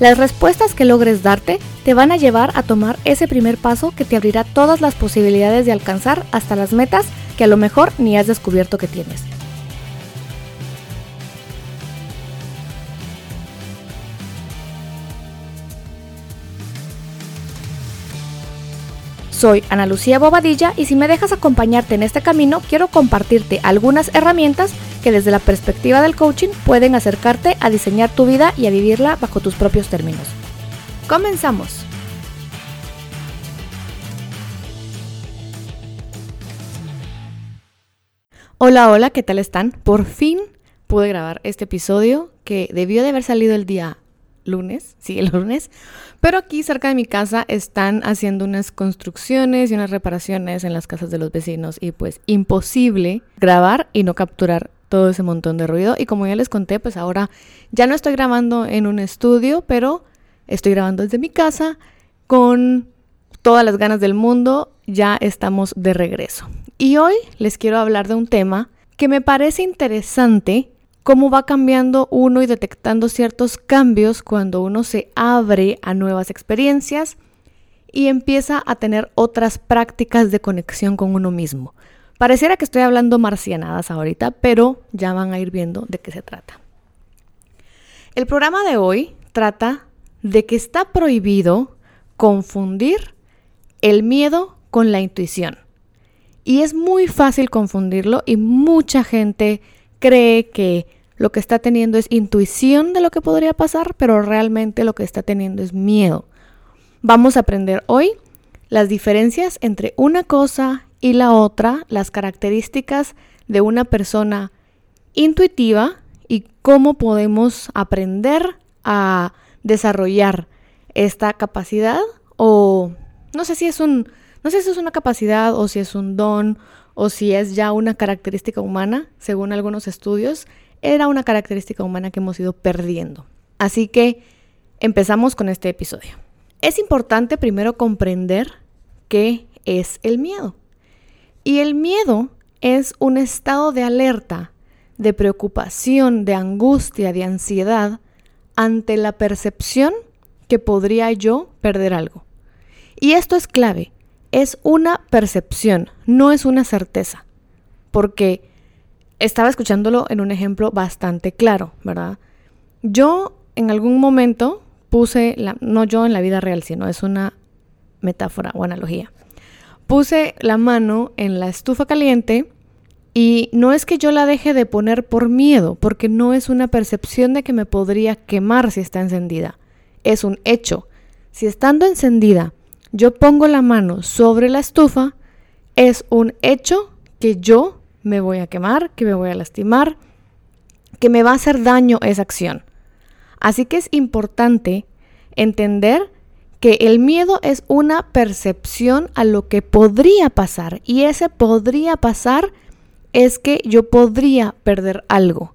Las respuestas que logres darte te van a llevar a tomar ese primer paso que te abrirá todas las posibilidades de alcanzar hasta las metas que a lo mejor ni has descubierto que tienes. Soy Ana Lucía Bobadilla y si me dejas acompañarte en este camino, quiero compartirte algunas herramientas que desde la perspectiva del coaching pueden acercarte a diseñar tu vida y a vivirla bajo tus propios términos. Comenzamos. Hola, hola, ¿qué tal están? Por fin pude grabar este episodio que debió de haber salido el día lunes, sí, el lunes, pero aquí cerca de mi casa están haciendo unas construcciones y unas reparaciones en las casas de los vecinos y pues imposible grabar y no capturar todo ese montón de ruido. Y como ya les conté, pues ahora ya no estoy grabando en un estudio, pero estoy grabando desde mi casa con todas las ganas del mundo. Ya estamos de regreso. Y hoy les quiero hablar de un tema que me parece interesante cómo va cambiando uno y detectando ciertos cambios cuando uno se abre a nuevas experiencias y empieza a tener otras prácticas de conexión con uno mismo. Pareciera que estoy hablando marcianadas ahorita, pero ya van a ir viendo de qué se trata. El programa de hoy trata de que está prohibido confundir el miedo con la intuición. Y es muy fácil confundirlo y mucha gente cree que lo que está teniendo es intuición de lo que podría pasar, pero realmente lo que está teniendo es miedo. Vamos a aprender hoy las diferencias entre una cosa y la otra, las características de una persona intuitiva y cómo podemos aprender a desarrollar esta capacidad o no sé si es un no sé si es una capacidad o si es un don o si es ya una característica humana, según algunos estudios, era una característica humana que hemos ido perdiendo. Así que empezamos con este episodio. Es importante primero comprender qué es el miedo. Y el miedo es un estado de alerta, de preocupación, de angustia, de ansiedad ante la percepción que podría yo perder algo. Y esto es clave, es una percepción, no es una certeza, porque estaba escuchándolo en un ejemplo bastante claro, ¿verdad? Yo en algún momento puse, la, no yo en la vida real, sino es una metáfora o analogía. Puse la mano en la estufa caliente y no es que yo la deje de poner por miedo, porque no es una percepción de que me podría quemar si está encendida. Es un hecho. Si estando encendida yo pongo la mano sobre la estufa, es un hecho que yo me voy a quemar, que me voy a lastimar, que me va a hacer daño esa acción. Así que es importante entender que el miedo es una percepción a lo que podría pasar y ese podría pasar es que yo podría perder algo.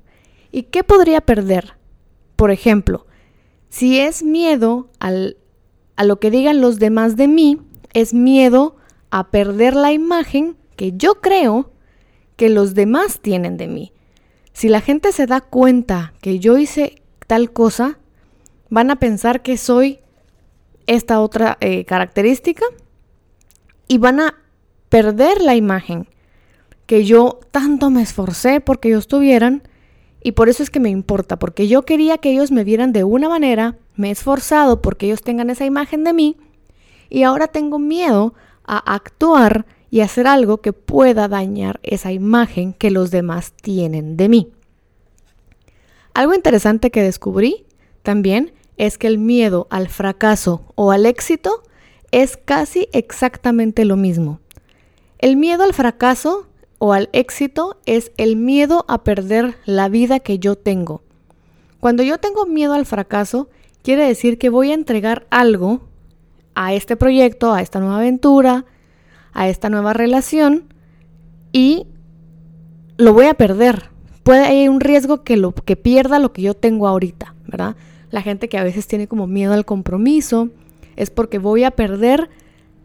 ¿Y qué podría perder? Por ejemplo, si es miedo al, a lo que digan los demás de mí, es miedo a perder la imagen que yo creo que los demás tienen de mí. Si la gente se da cuenta que yo hice tal cosa, van a pensar que soy esta otra eh, característica y van a perder la imagen que yo tanto me esforcé porque ellos tuvieran y por eso es que me importa, porque yo quería que ellos me vieran de una manera, me he esforzado porque ellos tengan esa imagen de mí y ahora tengo miedo a actuar y hacer algo que pueda dañar esa imagen que los demás tienen de mí. Algo interesante que descubrí también es que el miedo al fracaso o al éxito es casi exactamente lo mismo. El miedo al fracaso o al éxito es el miedo a perder la vida que yo tengo. Cuando yo tengo miedo al fracaso, quiere decir que voy a entregar algo a este proyecto, a esta nueva aventura, a esta nueva relación y lo voy a perder. Puede haber un riesgo que, lo, que pierda lo que yo tengo ahorita, ¿verdad? La gente que a veces tiene como miedo al compromiso es porque voy a perder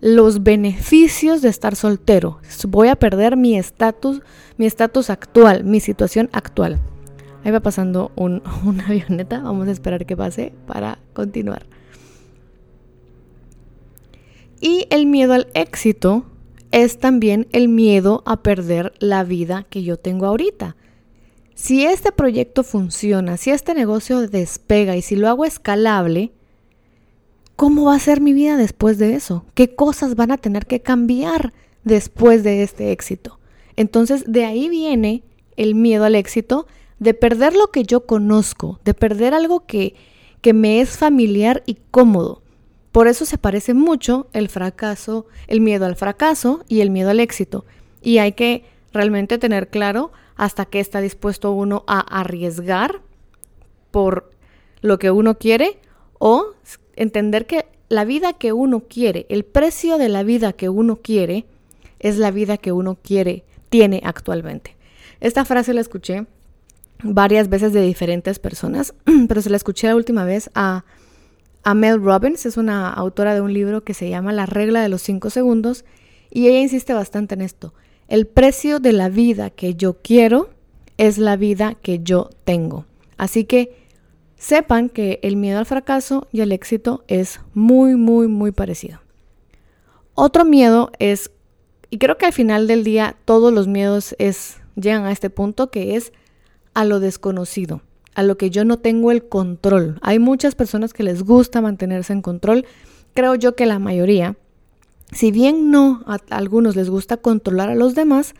los beneficios de estar soltero. Voy a perder mi estatus, mi estatus actual, mi situación actual. Ahí va pasando un, una avioneta. Vamos a esperar que pase para continuar. Y el miedo al éxito es también el miedo a perder la vida que yo tengo ahorita. Si este proyecto funciona, si este negocio despega y si lo hago escalable, ¿cómo va a ser mi vida después de eso? ¿Qué cosas van a tener que cambiar después de este éxito? Entonces de ahí viene el miedo al éxito de perder lo que yo conozco, de perder algo que, que me es familiar y cómodo. Por eso se parece mucho el fracaso, el miedo al fracaso y el miedo al éxito. Y hay que realmente tener claro hasta qué está dispuesto uno a arriesgar por lo que uno quiere o entender que la vida que uno quiere, el precio de la vida que uno quiere, es la vida que uno quiere, tiene actualmente. Esta frase la escuché varias veces de diferentes personas, pero se la escuché la última vez a, a Mel Robbins, es una autora de un libro que se llama La regla de los cinco segundos, y ella insiste bastante en esto. El precio de la vida que yo quiero es la vida que yo tengo. Así que sepan que el miedo al fracaso y el éxito es muy, muy, muy parecido. Otro miedo es, y creo que al final del día todos los miedos es, llegan a este punto, que es a lo desconocido, a lo que yo no tengo el control. Hay muchas personas que les gusta mantenerse en control. Creo yo que la mayoría, si bien no a algunos les gusta controlar a los demás,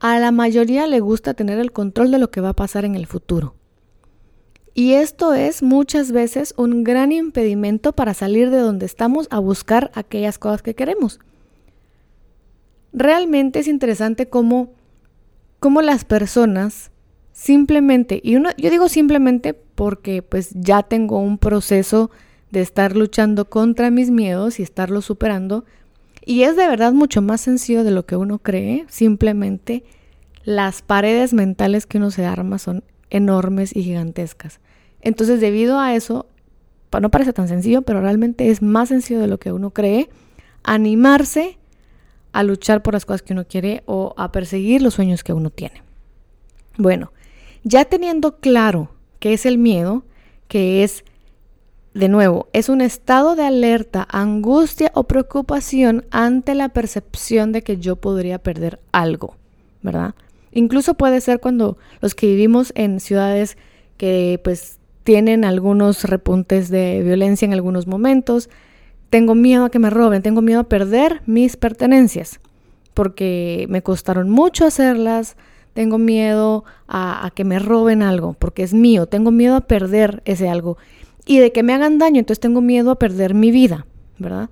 a la mayoría le gusta tener el control de lo que va a pasar en el futuro. Y esto es muchas veces un gran impedimento para salir de donde estamos a buscar aquellas cosas que queremos. Realmente es interesante cómo, cómo las personas simplemente, y uno, yo digo simplemente porque pues ya tengo un proceso de estar luchando contra mis miedos y estarlo superando, y es de verdad mucho más sencillo de lo que uno cree, simplemente las paredes mentales que uno se arma son enormes y gigantescas. Entonces, debido a eso, no parece tan sencillo, pero realmente es más sencillo de lo que uno cree, animarse a luchar por las cosas que uno quiere o a perseguir los sueños que uno tiene. Bueno, ya teniendo claro qué es el miedo, que es, de nuevo, es un estado de alerta, angustia o preocupación ante la percepción de que yo podría perder algo, ¿verdad? Incluso puede ser cuando los que vivimos en ciudades que pues tienen algunos repuntes de violencia en algunos momentos, tengo miedo a que me roben, tengo miedo a perder mis pertenencias, porque me costaron mucho hacerlas, tengo miedo a, que me roben algo porque es mío, tengo miedo a perder ese algo y de que me hagan daño, entonces tengo miedo a perder mi vida, ¿verdad?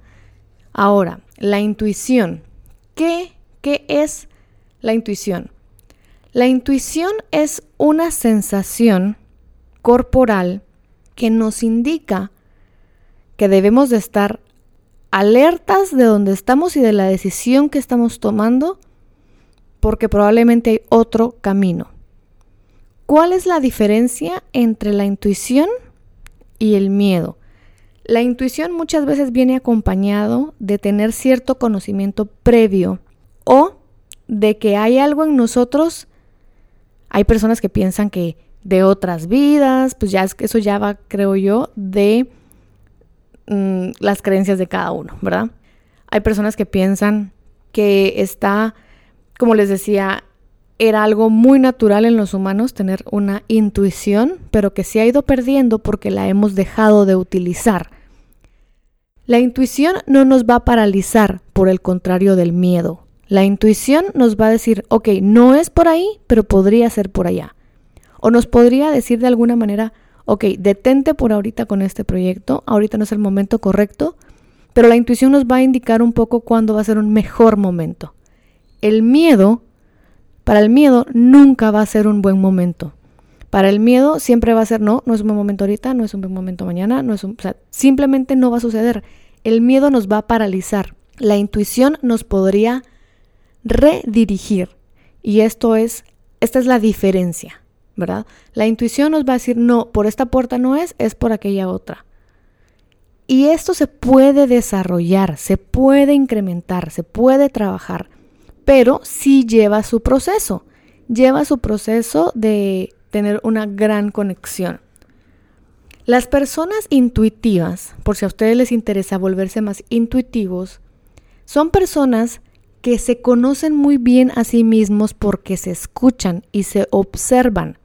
Ahora, la intuición. ¿Qué, qué es la intuición? La intuición es una sensación corporal que nos indica que debemos de estar alertas de dónde estamos y de la decisión que estamos tomando porque probablemente hay otro camino. ¿Cuál es la diferencia entre la intuición y el miedo? La intuición muchas veces viene acompañado de tener cierto conocimiento previo o de que hay algo en nosotros. Hay personas que piensan que de otras vidas, pues ya es que eso ya va, creo yo, de mm, las creencias de cada uno, ¿verdad? Hay personas que piensan que está como les decía, era algo muy natural en los humanos tener una intuición, pero que se ha ido perdiendo porque la hemos dejado de utilizar. La intuición no nos va a paralizar, por el contrario del miedo. La intuición nos va a decir, ok, no es por ahí, pero podría ser por allá. O nos podría decir de alguna manera, ok, detente por ahorita con este proyecto, ahorita no es el momento correcto, pero la intuición nos va a indicar un poco cuándo va a ser un mejor momento el miedo, para el miedo nunca va a ser un buen momento. Para el miedo siempre va a ser no, no es un buen momento ahorita, no es un buen momento mañana, no es un, o sea, simplemente no va a suceder. El miedo nos va a paralizar. La intuición nos podría redirigir. Y esto es, esta es la diferencia, ¿verdad? La intuición nos va a decir, no, por esta puerta no es, es por aquella otra. Y esto se puede desarrollar, se puede incrementar, se puede trabajar, pero sí lleva su proceso, lleva su proceso de tener una gran conexión. Las personas intuitivas, por si a ustedes les interesa volverse más intuitivos, son personas que se conocen muy bien a sí mismos porque se escuchan y se observan.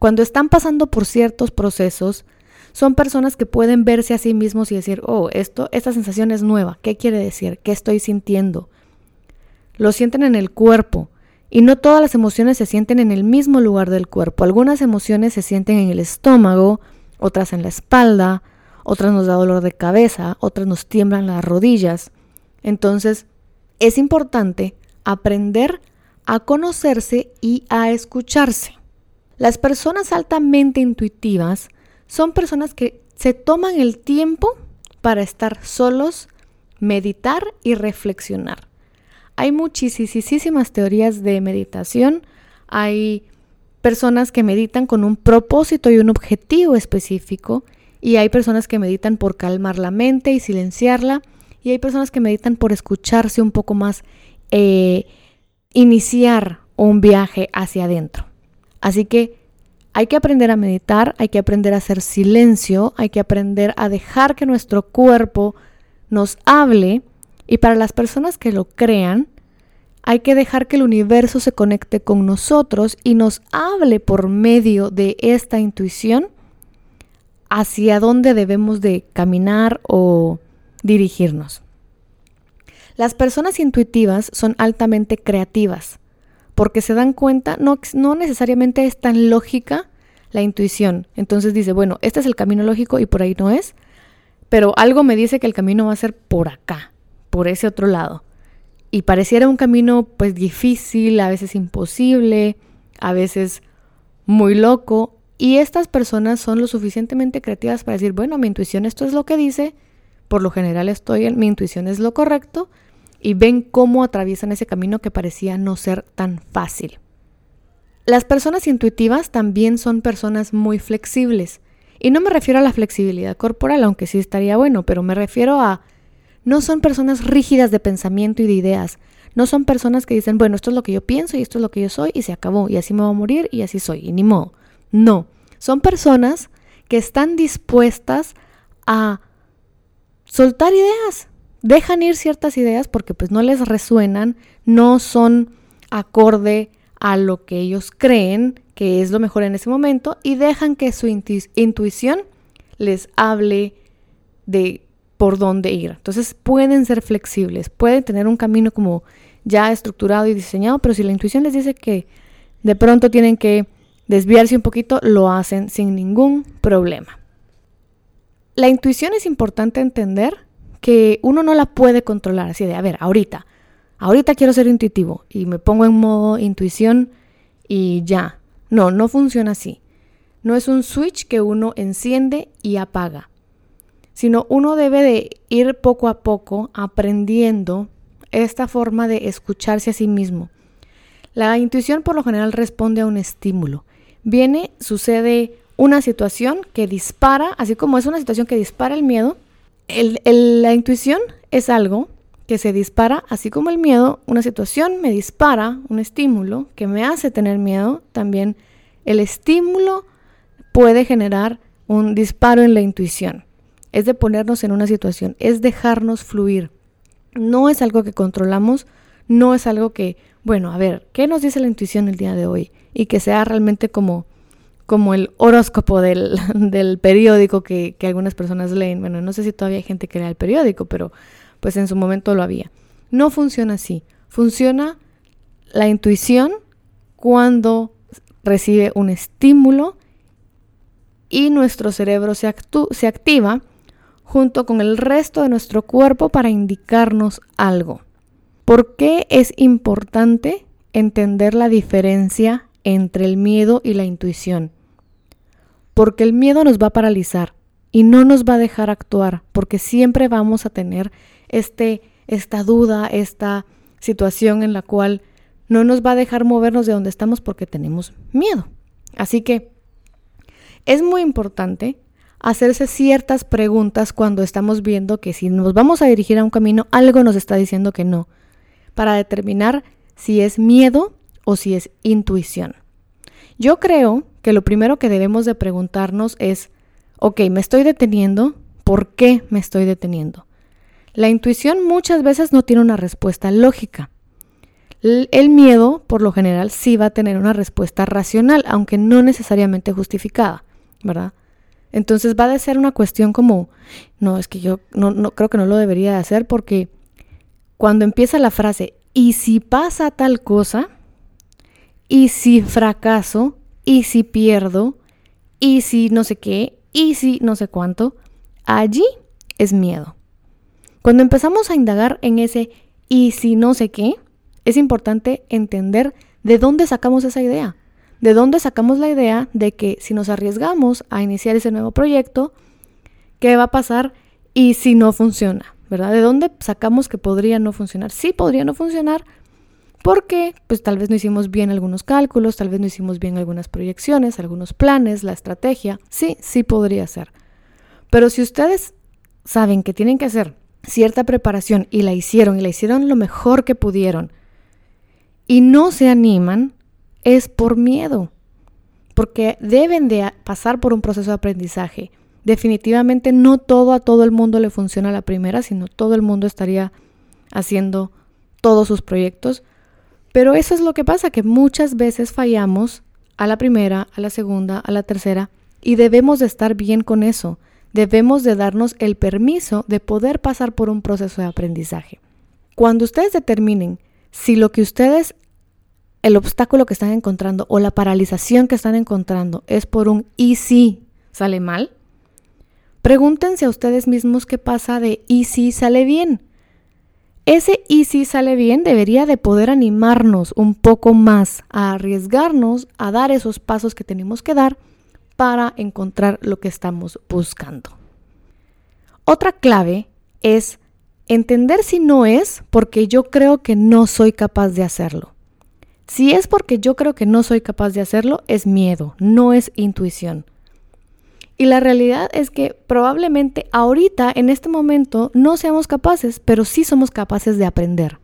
Cuando están pasando por ciertos procesos, son personas que pueden verse a sí mismos y decir, oh, esto, esta sensación es nueva. ¿Qué quiere decir? ¿Qué estoy sintiendo? Lo sienten en el cuerpo. Y no todas las emociones se sienten en el mismo lugar del cuerpo. Algunas emociones se sienten en el estómago, otras en la espalda, otras nos da dolor de cabeza, otras nos tiemblan las rodillas. Entonces, es importante aprender a conocerse y a escucharse. Las personas altamente intuitivas son personas que se toman el tiempo para estar solos, meditar y reflexionar. Hay muchísimas teorías de meditación, hay personas que meditan con un propósito y un objetivo específico, y hay personas que meditan por calmar la mente y silenciarla, y hay personas que meditan por escucharse un poco más, eh, iniciar un viaje hacia adentro. Así que hay que aprender a meditar, hay que aprender a hacer silencio, hay que aprender a dejar que nuestro cuerpo nos hable y para las personas que lo crean, hay que dejar que el universo se conecte con nosotros y nos hable por medio de esta intuición hacia dónde debemos de caminar o dirigirnos. Las personas intuitivas son altamente creativas porque se dan cuenta, no, no necesariamente es tan lógica la intuición. Entonces dice, bueno, este es el camino lógico y por ahí no es, pero algo me dice que el camino va a ser por acá, por ese otro lado. Y pareciera un camino pues difícil, a veces imposible, a veces muy loco. Y estas personas son lo suficientemente creativas para decir, bueno, mi intuición esto es lo que dice, por lo general estoy en, mi intuición es lo correcto, y ven cómo atraviesan ese camino que parecía no ser tan fácil. Las personas intuitivas también son personas muy flexibles. Y no me refiero a la flexibilidad corporal, aunque sí estaría bueno, pero me refiero a... No son personas rígidas de pensamiento y de ideas. No son personas que dicen, bueno, esto es lo que yo pienso y esto es lo que yo soy y se acabó y así me voy a morir y así soy y ni modo. No, son personas que están dispuestas a soltar ideas, dejan ir ciertas ideas porque pues no les resuenan, no son acorde a lo que ellos creen que es lo mejor en ese momento y dejan que su intuición les hable de por dónde ir. Entonces pueden ser flexibles, pueden tener un camino como ya estructurado y diseñado, pero si la intuición les dice que de pronto tienen que desviarse un poquito, lo hacen sin ningún problema. La intuición es importante entender que uno no la puede controlar, así de, a ver, ahorita, ahorita quiero ser intuitivo y me pongo en modo intuición y ya. No, no funciona así. No es un switch que uno enciende y apaga, sino uno debe de ir poco a poco aprendiendo esta forma de escucharse a sí mismo. La intuición por lo general responde a un estímulo. Viene, sucede una situación que dispara, así como es una situación que dispara el miedo, la intuición es algo que se dispara, así como el miedo, una situación me dispara, un estímulo que me hace tener miedo, también el estímulo puede generar un disparo en la intuición. Es de ponernos en una situación, es dejarnos fluir. No es algo que controlamos, no es algo que, bueno, a ver, ¿qué nos dice la intuición el día de hoy? Y que sea realmente como como el horóscopo del, periódico que, que, algunas personas leen. Bueno, no sé si todavía hay gente que lea el periódico, pero pues en su momento lo había. No funciona así. Funciona la intuición cuando recibe un estímulo y nuestro cerebro se, se activa junto con el resto de nuestro cuerpo para indicarnos algo. ¿Por qué es importante entender la diferencia entre el miedo y la intuición? porque el miedo nos va a paralizar y no nos va a dejar actuar, porque siempre vamos a tener este, esta duda, esta situación en la cual no nos va a dejar movernos de donde estamos porque tenemos miedo. Así que es muy importante hacerse ciertas preguntas cuando estamos viendo que si nos vamos a dirigir a un camino, algo nos está diciendo que no, para determinar si es miedo o si es intuición. Yo creo que lo primero que debemos de preguntarnos es, ok, me estoy deteniendo, ¿por qué me estoy deteniendo? La intuición muchas veces no tiene una respuesta lógica. El miedo, por lo general, sí va a tener una respuesta racional, aunque no necesariamente justificada, ¿verdad? Entonces va a ser una cuestión como, no, es que yo no, no creo que no lo debería de hacer porque cuando empieza la frase, y si pasa tal cosa, y si fracaso, y si pierdo, y si no sé qué, y si no sé cuánto, allí es miedo. Cuando empezamos a indagar en ese y si no sé qué, es importante entender de dónde sacamos esa idea. ¿De dónde sacamos la idea de que si nos arriesgamos a iniciar ese nuevo proyecto, qué va a pasar y si no funciona? ¿Verdad? ¿De dónde sacamos que podría no funcionar? Sí podría no funcionar porque pues tal vez no hicimos bien algunos cálculos, tal vez no hicimos bien algunas proyecciones, algunos planes, la estrategia. Sí, sí podría ser. Pero si ustedes saben que tienen que hacer cierta preparación y la hicieron y la hicieron lo mejor que pudieron y no se animan, es por miedo, porque deben de pasar por un proceso de aprendizaje. Definitivamente no todo a todo el mundo le funciona a la primera, sino todo el mundo estaría haciendo todos sus proyectos. Pero eso es lo que pasa, que muchas veces fallamos a la primera, a la segunda, a la tercera, y debemos de estar bien con eso. Debemos de darnos el permiso de poder pasar por un proceso de aprendizaje. Cuando ustedes determinen si lo que ustedes el obstáculo que están encontrando o la paralización que están encontrando es por un y si sale mal, pregúntense a ustedes mismos qué pasa de y si sale bien. Ese y si sale bien debería de poder animarnos un poco más a arriesgarnos a dar esos pasos que tenemos que dar para encontrar lo que estamos buscando. Otra clave es entender si no es porque yo creo que no soy capaz de hacerlo. Si es porque yo creo que no soy capaz de hacerlo, es miedo, no es intuición. Y la realidad es que probablemente ahorita, en este momento, no seamos capaces, pero sí somos capaces de aprender.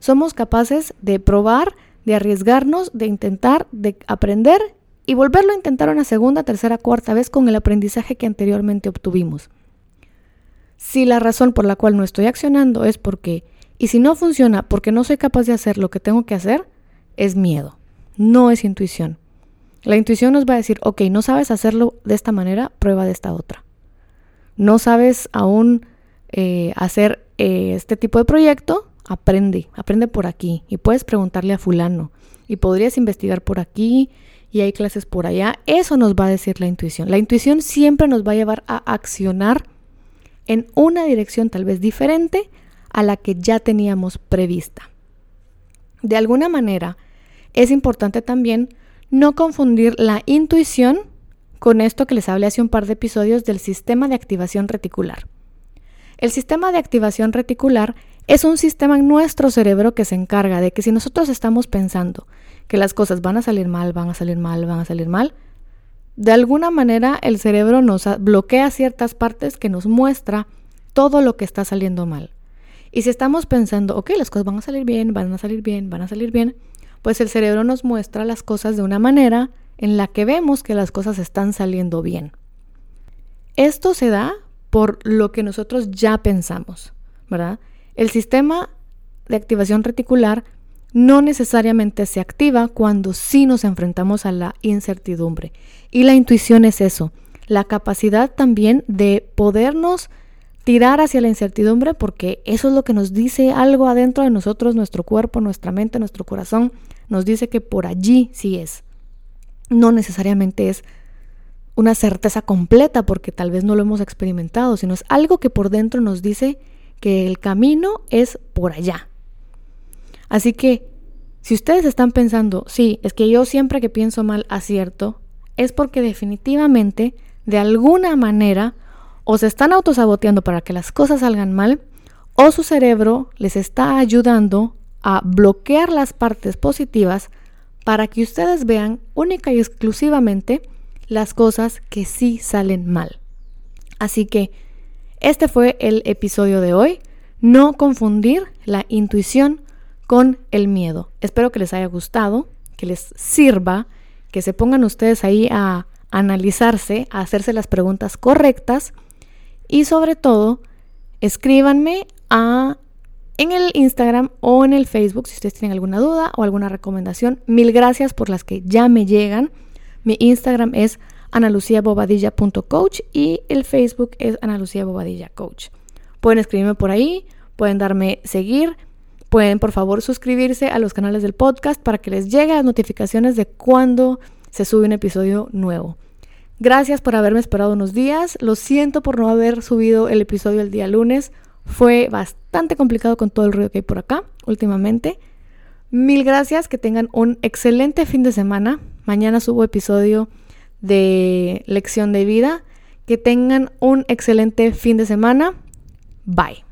Somos capaces de probar, de arriesgarnos, de intentar, de aprender y volverlo a intentar una segunda, tercera, cuarta vez con el aprendizaje que anteriormente obtuvimos. Si la razón por la cual no estoy accionando es porque, y si no funciona porque no soy capaz de hacer lo que tengo que hacer, es miedo, no es intuición. La intuición nos va a decir, ok, no sabes hacerlo de esta manera, prueba de esta otra. No sabes aún eh, hacer eh, este tipo de proyecto, aprende, aprende por aquí y puedes preguntarle a fulano y podrías investigar por aquí y hay clases por allá. Eso nos va a decir la intuición. La intuición siempre nos va a llevar a accionar en una dirección tal vez diferente a la que ya teníamos prevista. De alguna manera, es importante también no confundir la intuición con esto que les hablé hace un par de episodios del sistema de activación reticular. El sistema de activación reticular es un sistema en nuestro cerebro que se encarga de que si nosotros estamos pensando que las cosas van a salir mal, van a salir mal, van a salir mal, de alguna manera el cerebro nos bloquea ciertas partes que nos muestra todo lo que está saliendo mal. Y si estamos pensando, ok, las cosas van a salir bien, van a salir bien, van a salir bien, pues el cerebro nos muestra las cosas de una manera en la que vemos que las cosas están saliendo bien. Esto se da por lo que nosotros ya pensamos, ¿verdad? El sistema de activación reticular no necesariamente se activa cuando sí nos enfrentamos a la incertidumbre. Y la intuición es eso, la capacidad también de podernos tirar hacia la incertidumbre porque eso es lo que nos dice algo adentro de nosotros, nuestro cuerpo, nuestra mente, nuestro corazón, nos dice que por allí sí es. No necesariamente es una certeza completa porque tal vez no lo hemos experimentado, sino es algo que por dentro nos dice que el camino es por allá. Así que si ustedes están pensando, sí, es que yo siempre que pienso mal acierto, es porque definitivamente, de alguna manera, o se están autosaboteando para que las cosas salgan mal, o su cerebro les está ayudando a bloquear las partes positivas para que ustedes vean única y exclusivamente las cosas que sí salen mal. Así que este fue el episodio de hoy. No confundir la intuición con el miedo. Espero que les haya gustado, que les sirva, que se pongan ustedes ahí a analizarse, a hacerse las preguntas correctas y sobre todo escríbanme a en el Instagram o en el Facebook si ustedes tienen alguna duda o alguna recomendación. Mil gracias por las que ya me llegan. Mi Instagram es analuciabobadilla.coach y el Facebook es analuciabobadilla.coach. Pueden escribirme por ahí, pueden darme seguir, pueden por favor suscribirse a los canales del podcast para que les lleguen las notificaciones de cuando se sube un episodio nuevo. Gracias por haberme esperado unos días. Lo siento por no haber subido el episodio el día lunes. Fue bastante complicado con todo el ruido que hay por acá últimamente. Mil gracias, que tengan un excelente fin de semana. Mañana subo episodio de lección de vida. Que tengan un excelente fin de semana. Bye.